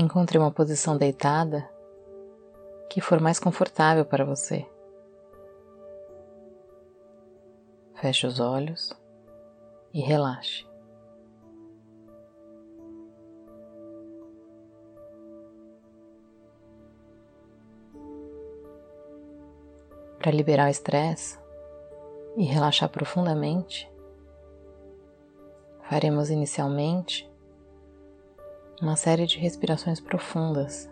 Encontre uma posição deitada que for mais confortável para você. Feche os olhos e relaxe. Para liberar o estresse e relaxar profundamente, faremos inicialmente uma série de respirações profundas,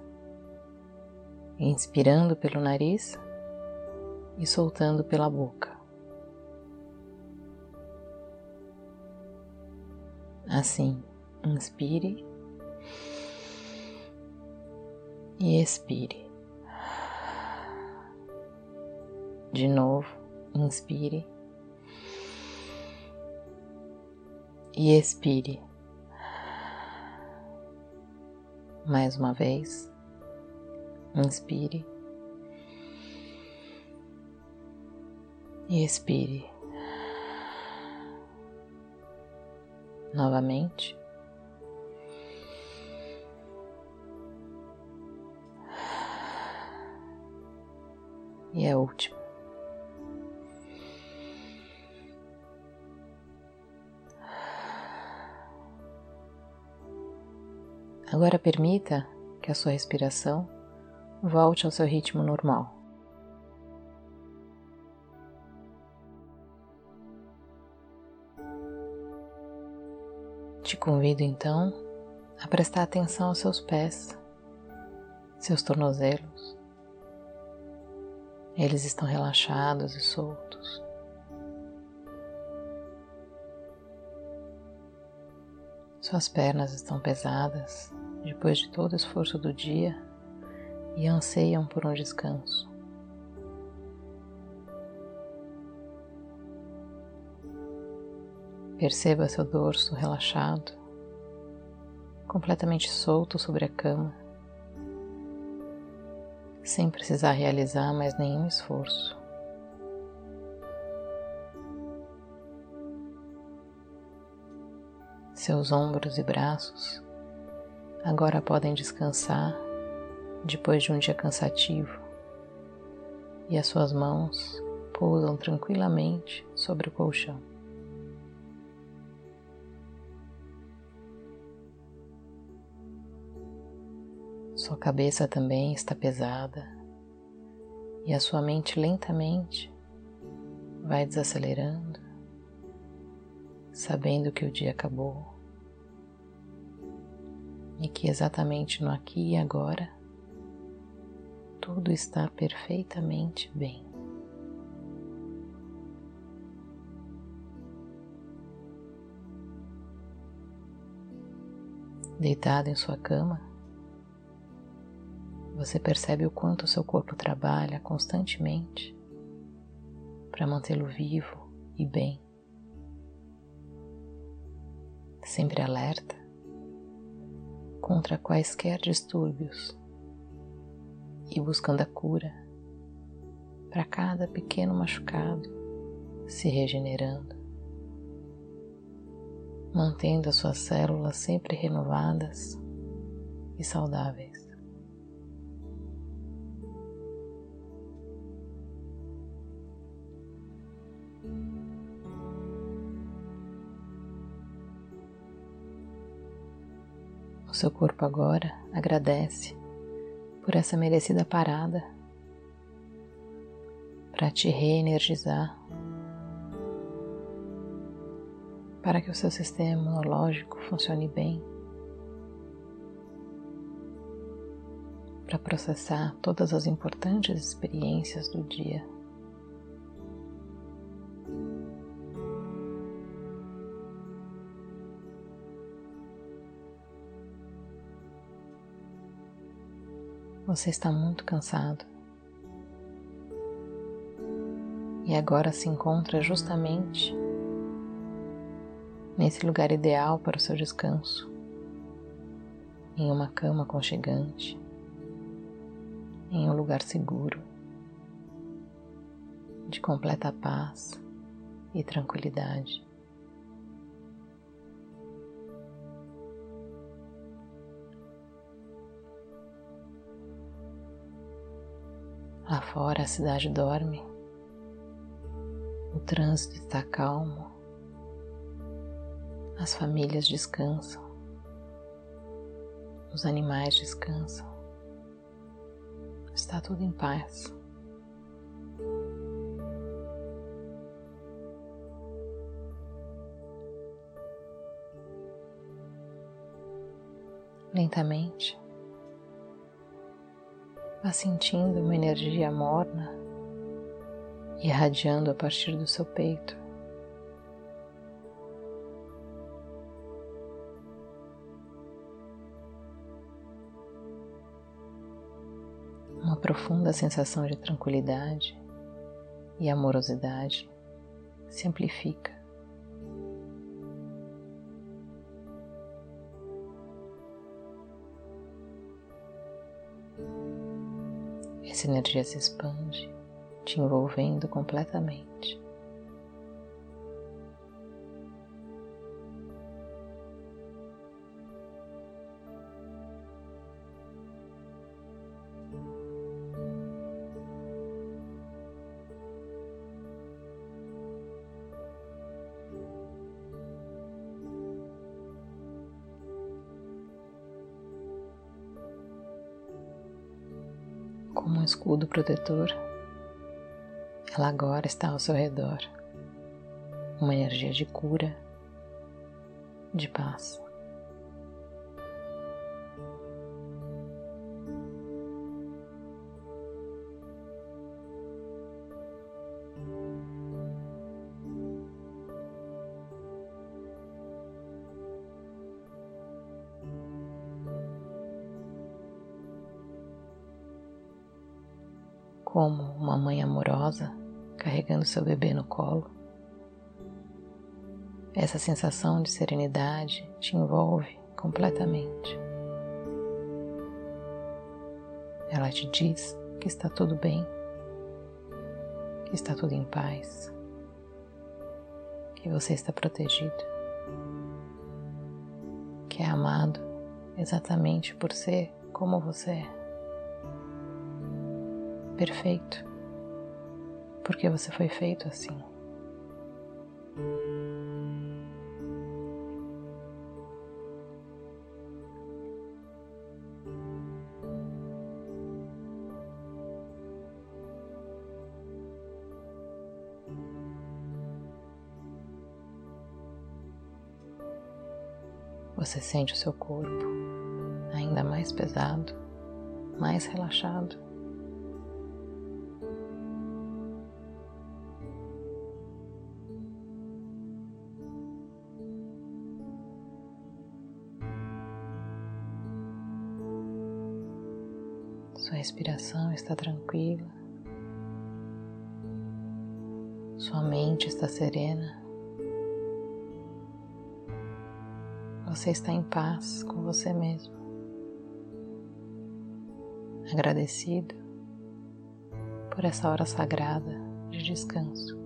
inspirando pelo nariz e soltando pela boca. Assim, inspire e expire. De novo, inspire e expire. Mais uma vez, inspire e expire. novamente. E a última. Agora permita que a sua respiração volte ao seu ritmo normal. Te convido então a prestar atenção aos seus pés, seus tornozelos. Eles estão relaxados e soltos. Suas pernas estão pesadas depois de todo o esforço do dia e anseiam por um descanso. Perceba seu dorso relaxado, completamente solto sobre a cama, sem precisar realizar mais nenhum esforço. Seus ombros e braços agora podem descansar depois de um dia cansativo e as suas mãos pousam tranquilamente sobre o colchão. Sua cabeça também está pesada e a sua mente lentamente vai desacelerando, sabendo que o dia acabou e que exatamente no aqui e agora tudo está perfeitamente bem. Deitado em sua cama, você percebe o quanto seu corpo trabalha constantemente para mantê-lo vivo e bem, sempre alerta contra quaisquer distúrbios e buscando a cura para cada pequeno machucado se regenerando, mantendo as suas células sempre renovadas e saudáveis. Seu corpo agora agradece por essa merecida parada para te reenergizar, para que o seu sistema imunológico funcione bem, para processar todas as importantes experiências do dia. Você está muito cansado. E agora se encontra justamente nesse lugar ideal para o seu descanso, em uma cama aconchegante, em um lugar seguro, de completa paz e tranquilidade. Fora a cidade dorme, o trânsito está calmo, as famílias descansam, os animais descansam, está tudo em paz. Lentamente, Vá sentindo uma energia morna irradiando a partir do seu peito. Uma profunda sensação de tranquilidade e amorosidade se amplifica. Essa energia se expande, te envolvendo completamente. Como um escudo protetor, ela agora está ao seu redor. Uma energia de cura, de paz. Como uma mãe amorosa carregando seu bebê no colo. Essa sensação de serenidade te envolve completamente. Ela te diz que está tudo bem, que está tudo em paz, que você está protegido, que é amado exatamente por ser como você é perfeito, porque você foi feito assim. Você sente o seu corpo ainda mais pesado, mais relaxado. Sua respiração está tranquila, sua mente está serena, você está em paz com você mesmo, agradecido por essa hora sagrada de descanso.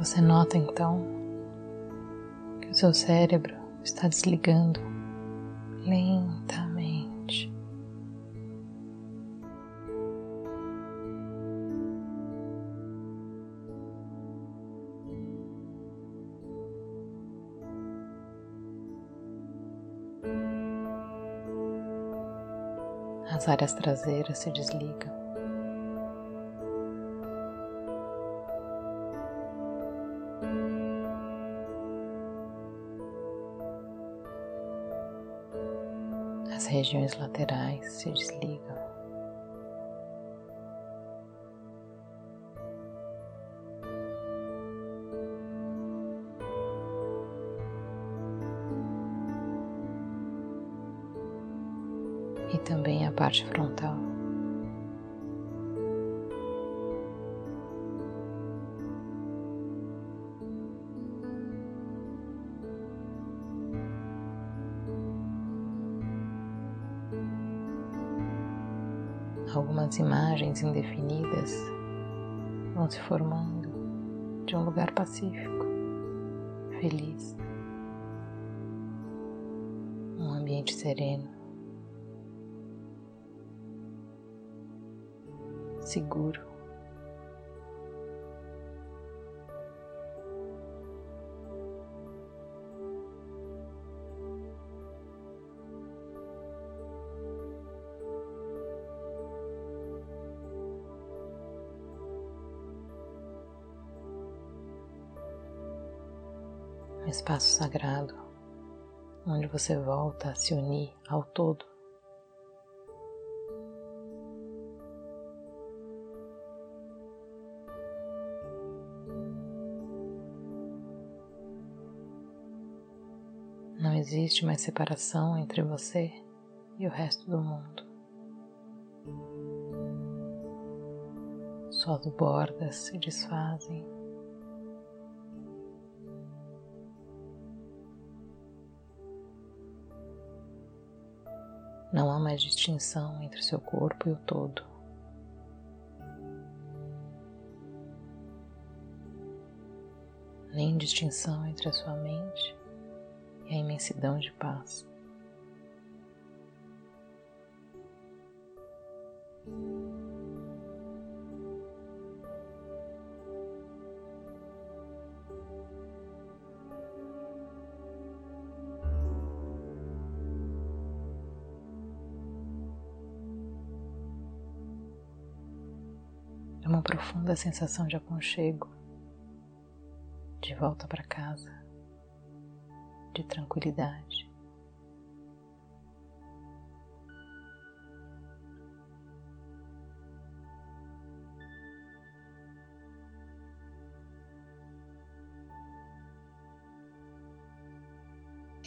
Você nota então que o seu cérebro está desligando lentamente. As áreas traseiras se desligam. Regiões laterais se desligam. E também a parte frontal. Algumas imagens indefinidas vão se formando de um lugar pacífico, feliz, um ambiente sereno, seguro. Espaço sagrado onde você volta a se unir ao todo. Não existe mais separação entre você e o resto do mundo. Suas bordas se desfazem Não há mais distinção entre seu corpo e o todo. Nem distinção entre a sua mente e a imensidão de paz. Profunda sensação de aconchego, de volta para casa, de tranquilidade.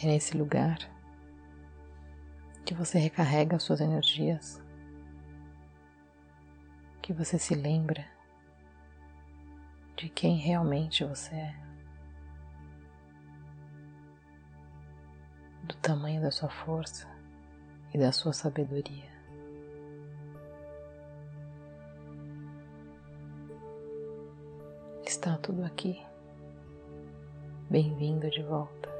É nesse lugar que você recarrega suas energias que você se lembra de quem realmente você é, do tamanho da sua força e da sua sabedoria. Está tudo aqui. Bem-vindo de volta.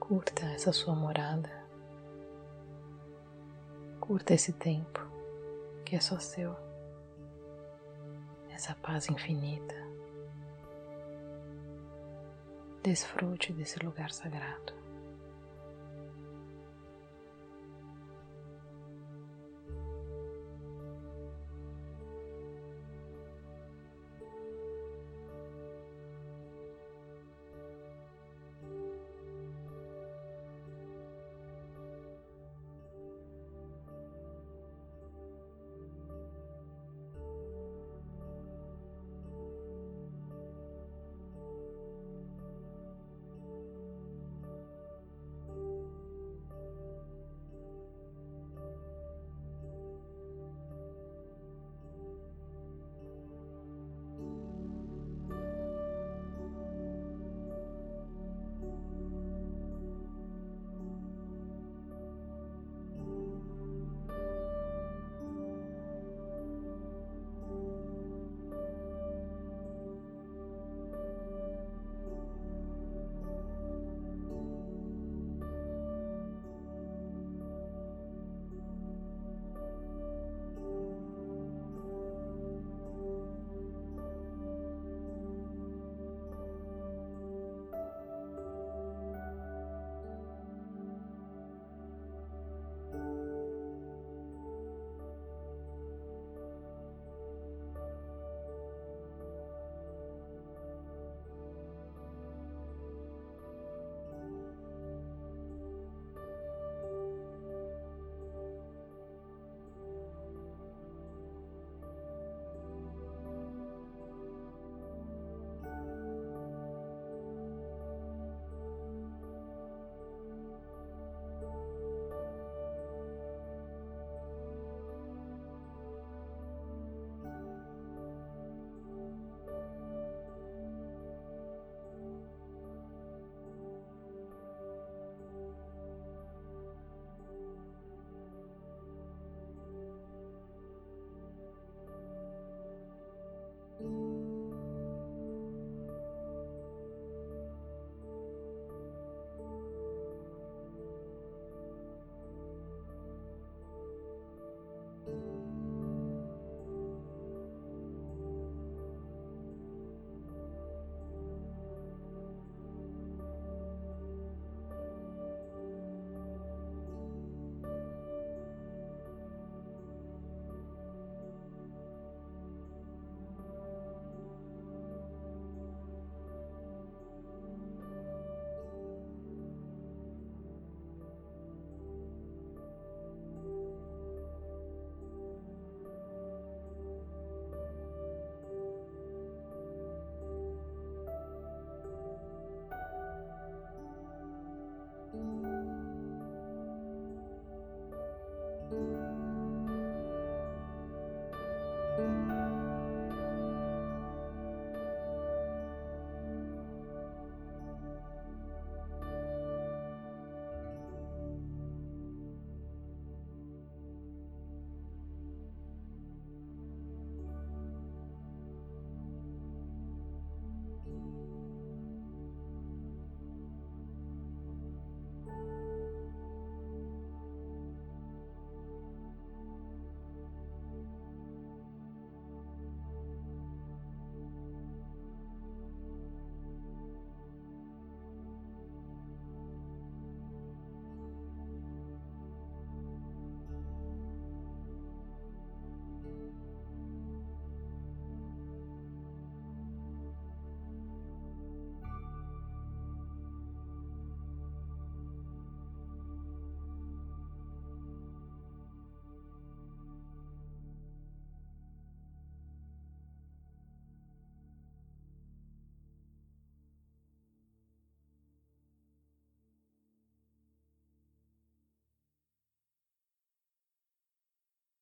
Curta essa sua morada. Curta esse tempo que é só seu. Essa paz infinita. Desfrute desse lugar sagrado.